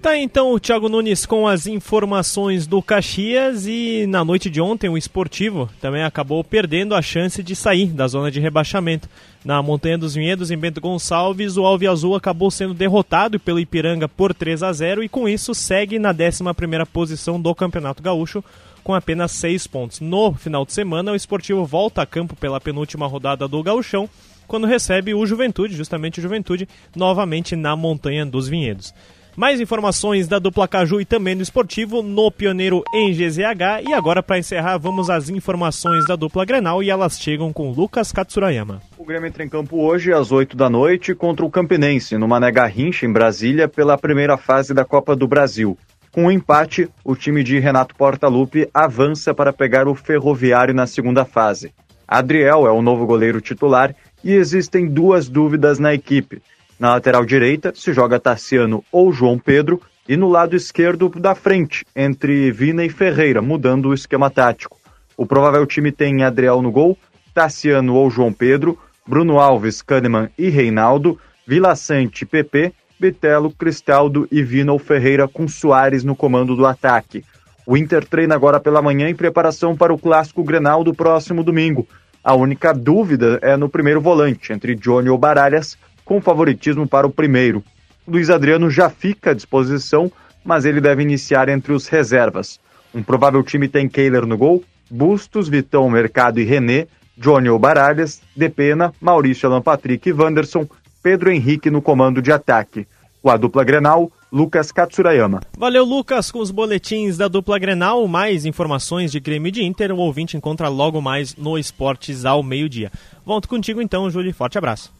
[SPEAKER 19] Tá então o Thiago Nunes com as informações do Caxias e na noite de ontem o Esportivo também acabou perdendo a chance de sair da zona de rebaixamento. Na Montanha dos Vinhedos, em Bento Gonçalves, o Alve Azul acabou sendo derrotado pelo Ipiranga por 3 a 0 e com isso segue na 11 posição do Campeonato Gaúcho com apenas seis pontos. No final de semana, o Esportivo volta a campo pela penúltima rodada do Gauchão, quando recebe o Juventude, justamente o Juventude, novamente na Montanha dos Vinhedos. Mais informações da dupla Caju e também do esportivo no Pioneiro em GZH. E agora, para encerrar, vamos às informações da dupla Grenal e elas chegam com Lucas Katsurayama.
[SPEAKER 22] O Grêmio entra em campo hoje às 8 da noite contra o Campinense, no Mané Garrincha, em Brasília, pela primeira fase da Copa do Brasil. Com o um empate, o time de Renato Portaluppi avança para pegar o Ferroviário na segunda fase. Adriel é o novo goleiro titular e existem duas dúvidas na equipe. Na lateral direita se joga Tassiano ou João Pedro e no lado esquerdo da frente, entre Vina e Ferreira, mudando o esquema tático. O provável time tem Adriel no gol, Tassiano ou João Pedro, Bruno Alves, Kahneman e Reinaldo, Vila Sante, PP Bitelo, Cristaldo e Vino Ferreira com Soares no comando do ataque. O Inter treina agora pela manhã em preparação para o clássico Grenal do próximo domingo. A única dúvida é no primeiro volante, entre Johnny ou Baralhas, com favoritismo para o primeiro. Luiz Adriano já fica à disposição, mas ele deve iniciar entre os reservas. Um provável time tem Kehler no gol, Bustos, Vitão, Mercado e René, Johnny ou Baralhas, Depena, Maurício Alan Patrick e Wanderson, Pedro Henrique no comando de ataque. Com a dupla Grenal, Lucas Katsurayama.
[SPEAKER 19] Valeu, Lucas, com os boletins da dupla Grenal. Mais informações de Grêmio de Inter, o ouvinte encontra logo mais no Esportes ao meio-dia. Volto contigo então, Júlio. Forte abraço.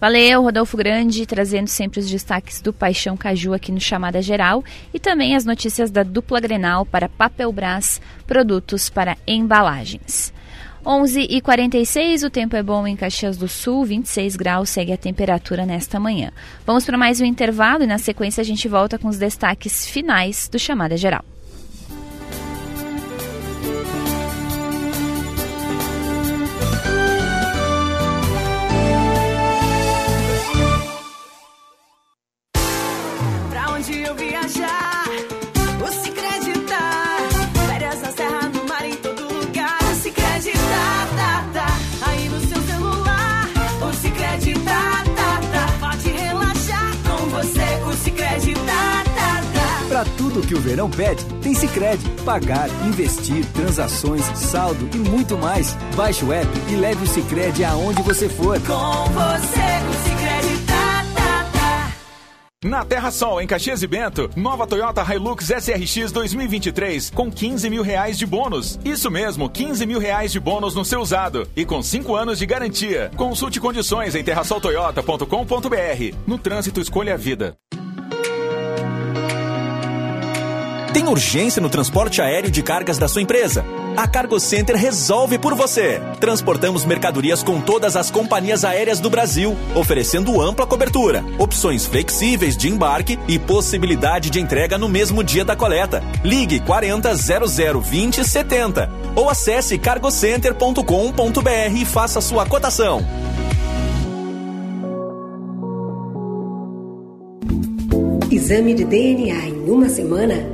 [SPEAKER 1] Valeu, Rodolfo Grande, trazendo sempre os destaques do Paixão Caju aqui no Chamada Geral e também as notícias da dupla Grenal para Papel Brás, produtos para embalagens. 11 e 46 o tempo é bom em Caxias do Sul, 26 graus segue a temperatura nesta manhã. Vamos para mais um intervalo e na sequência a gente volta com os destaques finais do Chamada Geral.
[SPEAKER 12] Tudo que o verão pede tem Sicredi. Pagar, investir, transações, saldo e muito mais. Baixe o app e leve o Sicredi aonde você for.
[SPEAKER 11] Com você o Sicredi tá, tá, tá.
[SPEAKER 8] Na Terra Sol, em Caxias e Bento, nova Toyota Hilux SRX 2023 com 15 mil reais de bônus. Isso mesmo, 15 mil reais de bônus no seu usado e com 5 anos de garantia. Consulte condições em terrasoltoyota.com.br. No trânsito, escolha a vida.
[SPEAKER 23] Tem urgência no transporte aéreo de cargas da sua empresa? A Cargo Center resolve por você. Transportamos mercadorias com todas as companhias aéreas do Brasil, oferecendo ampla cobertura, opções flexíveis de embarque e possibilidade de entrega no mesmo dia da coleta. Ligue 40 00 20 70 ou acesse cargocenter.com.br e faça sua cotação.
[SPEAKER 24] Exame de DNA em uma semana?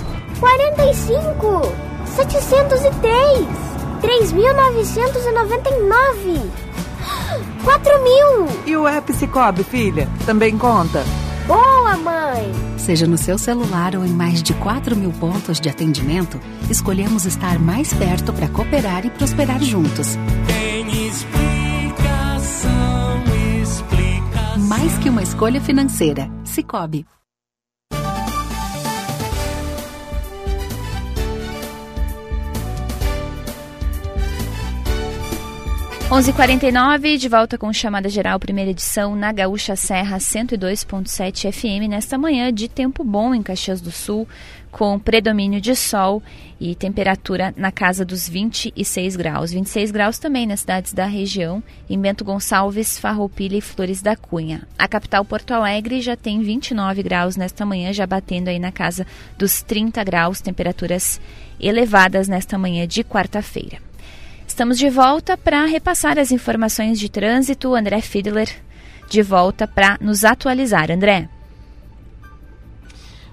[SPEAKER 25] 45, 703, 3.999, 4 mil.
[SPEAKER 10] E o app Cicobi, filha, também conta?
[SPEAKER 25] Boa, mãe!
[SPEAKER 26] Seja no seu celular ou em mais de 4 mil pontos de atendimento, escolhemos estar mais perto para cooperar e prosperar juntos.
[SPEAKER 11] Tem explicação, explicação.
[SPEAKER 26] Mais que uma escolha financeira. Cicobi.
[SPEAKER 1] 11:49 de volta com chamada geral, primeira edição na Gaúcha Serra 102.7 FM nesta manhã de tempo bom em Caxias do Sul, com predomínio de sol e temperatura na casa dos 26 graus. 26 graus também nas cidades da região, em Bento Gonçalves, Farroupilha e Flores da Cunha. A capital Porto Alegre já tem 29 graus nesta manhã, já batendo aí na casa dos 30 graus, temperaturas elevadas nesta manhã de quarta-feira. Estamos de volta para repassar as informações de trânsito. André Fiedler de volta para nos atualizar. André.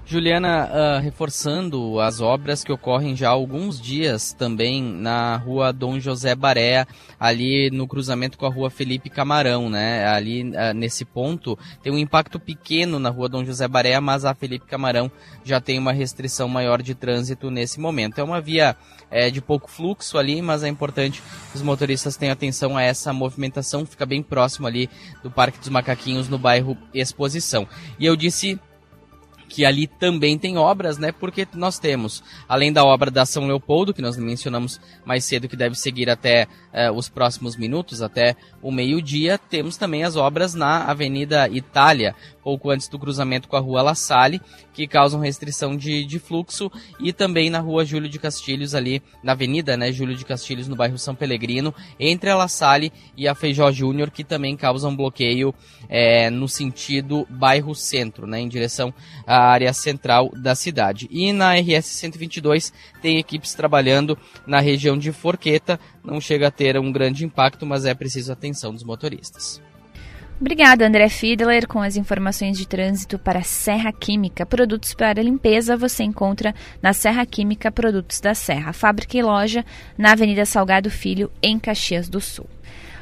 [SPEAKER 5] Juliana, uh, reforçando as obras que ocorrem já há alguns dias também na rua Dom José Baré, ali no cruzamento com a rua Felipe Camarão, né? Ali uh, nesse ponto tem um impacto pequeno na rua Dom José Baré, mas a Felipe Camarão já tem uma restrição maior de trânsito nesse momento. É uma via é, de pouco fluxo ali, mas é importante que os motoristas tenham atenção a essa movimentação, fica bem próximo ali do Parque dos Macaquinhos no bairro Exposição. E eu disse que ali também tem obras, né? Porque nós temos, além da obra da São Leopoldo, que nós mencionamos mais cedo, que deve seguir até eh, os próximos minutos, até o meio-dia, temos também as obras na Avenida Itália, pouco antes do cruzamento com a Rua La Salle, que causam restrição de, de fluxo, e também na Rua Júlio de Castilhos, ali na Avenida, né? Júlio de Castilhos, no bairro São Pelegrino, entre a La Salle e a Feijó Júnior, que também causam bloqueio eh, no sentido bairro centro, né? Em direção a área central da cidade. E na RS 122 tem equipes trabalhando na região de Forqueta, não chega a ter um grande impacto, mas é preciso atenção dos motoristas.
[SPEAKER 1] Obrigada, André Fiedler, com as informações de trânsito para Serra Química. Produtos para limpeza você encontra na Serra Química Produtos da Serra, fábrica e loja na Avenida Salgado Filho, em Caxias do Sul.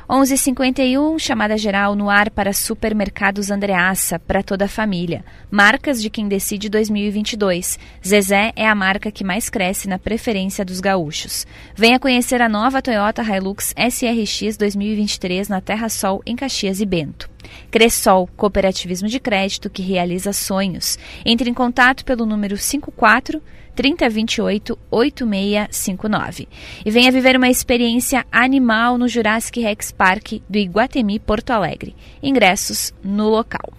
[SPEAKER 1] 11:51 chamada geral no ar para Supermercados Andreaça para toda a família. Marcas de quem decide 2022. Zezé é a marca que mais cresce na preferência dos gaúchos. Venha conhecer a nova Toyota Hilux SRX 2023 na Terra Sol em Caxias e Bento. Cressol, cooperativismo de crédito que realiza sonhos. Entre em contato pelo número 54 3028 8659. E venha viver uma experiência animal no Jurassic Rex Park do Iguatemi Porto Alegre. Ingressos no local.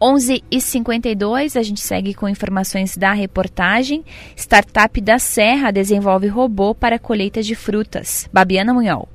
[SPEAKER 1] 11 e 52 a gente segue com informações da reportagem. Startup da Serra desenvolve robô para colheita de frutas. Babiana Munhol.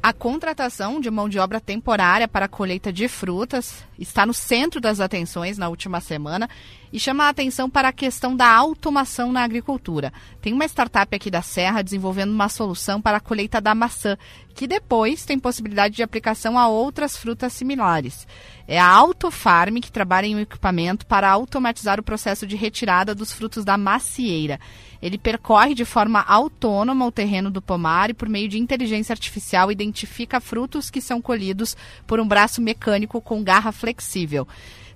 [SPEAKER 27] A contratação de mão de obra temporária para a colheita de frutas está no centro das atenções na última semana e chama a atenção para a questão da automação na agricultura. Tem uma startup aqui da Serra desenvolvendo uma solução para a colheita da maçã, que depois tem possibilidade de aplicação a outras frutas similares. É a Autofarm que trabalha em um equipamento para automatizar o processo de retirada dos frutos da macieira. Ele percorre de forma autônoma o terreno do pomar e, por meio de inteligência artificial, identifica frutos que são colhidos por um braço mecânico com garra flexível.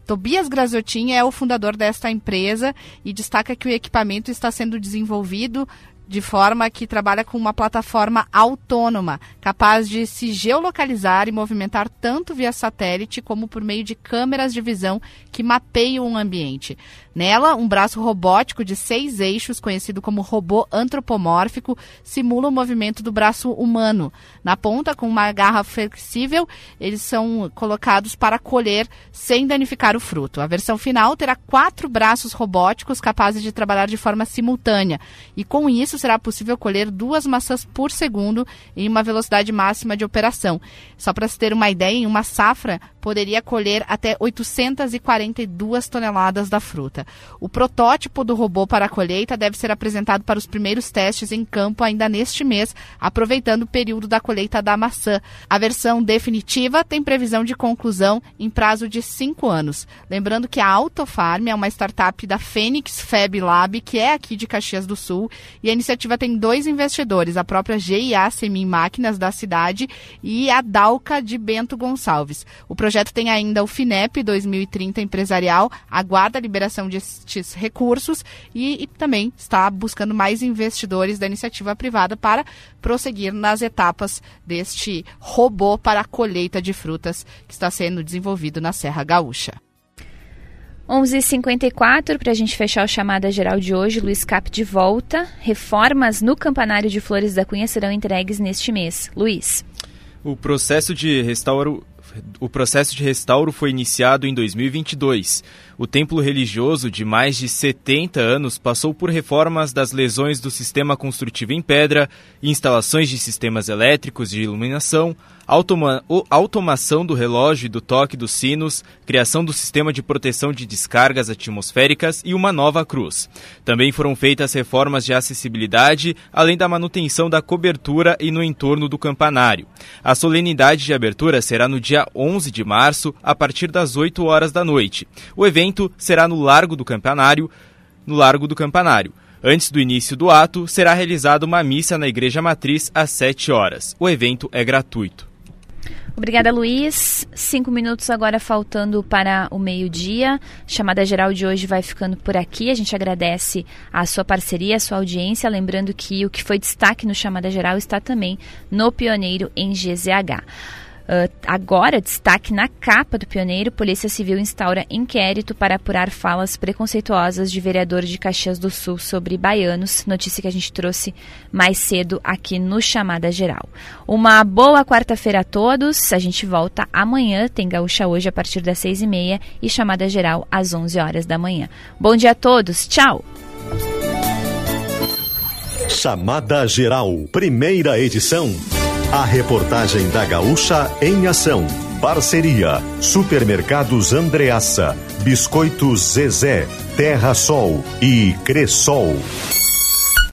[SPEAKER 27] Tobias Graziotin é o fundador desta empresa e destaca que o equipamento está sendo desenvolvido de forma que trabalha com uma plataforma autônoma, capaz de se geolocalizar e movimentar tanto via satélite como por meio de câmeras de visão que mapeiam o ambiente. Nela, um braço robótico de seis eixos, conhecido como robô antropomórfico, simula o movimento do braço humano. Na ponta, com uma garra flexível, eles são colocados para colher sem danificar o fruto. A versão final terá quatro braços robóticos capazes de trabalhar de forma simultânea. E com isso será possível colher duas maçãs por segundo em uma velocidade máxima de operação. Só para se ter uma ideia, em uma safra poderia colher até 842 toneladas da fruta. O protótipo do robô para a colheita deve ser apresentado para os primeiros testes em campo ainda neste mês, aproveitando o período da colheita da maçã. A versão definitiva tem previsão de conclusão em prazo de cinco anos. Lembrando que a Autofarm é uma startup da Fênix Fab Lab, que é aqui de Caxias do Sul, e a iniciativa tem dois investidores, a própria GIA Semi Máquinas da cidade e a Dalca de Bento Gonçalves. O projeto tem ainda o FINEP 2030 empresarial, aguarda a liberação destes recursos e, e também está buscando mais investidores da iniciativa privada para prosseguir nas etapas deste robô para a colheita de frutas que está sendo desenvolvido na Serra Gaúcha.
[SPEAKER 1] 11h54, para a gente fechar o chamada geral de hoje, Luiz Cap de volta. Reformas no Campanário de Flores da Cunha serão entregues neste mês. Luiz.
[SPEAKER 16] O processo de restauro o processo de restauro foi iniciado em 2022. O templo religioso de mais de 70 anos passou por reformas das lesões do sistema construtivo em pedra, instalações de sistemas elétricos de iluminação, automa automação do relógio e do toque dos sinos, criação do sistema de proteção de descargas atmosféricas e uma nova cruz. Também foram feitas reformas de acessibilidade, além da manutenção da cobertura e no entorno do campanário. A solenidade de abertura será no dia 11 de março, a partir das 8 horas da noite. O evento será no Largo do Campanário, no Largo do Campanário. Antes do início do ato, será realizada uma missa na Igreja Matriz às 7 horas. O evento é gratuito.
[SPEAKER 1] Obrigada, Luiz. Cinco minutos agora faltando para o meio-dia. Chamada geral de hoje vai ficando por aqui. A gente agradece a sua parceria, a sua audiência. Lembrando que o que foi destaque no Chamada Geral está também no Pioneiro em GZH. Uh, agora, destaque na capa do Pioneiro, Polícia Civil instaura inquérito para apurar falas preconceituosas de vereador de Caxias do Sul sobre baianos, notícia que a gente trouxe mais cedo aqui no Chamada Geral. Uma boa quarta-feira a todos, a gente volta amanhã, tem Gaúcha hoje a partir das seis e meia e Chamada Geral às onze horas da manhã. Bom dia a todos, tchau!
[SPEAKER 28] Chamada Geral, primeira edição. A reportagem da Gaúcha em ação. Parceria: Supermercados Andreaça, Biscoitos Zezé, Terra Sol e Cressol.